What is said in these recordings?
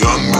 young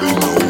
body knows.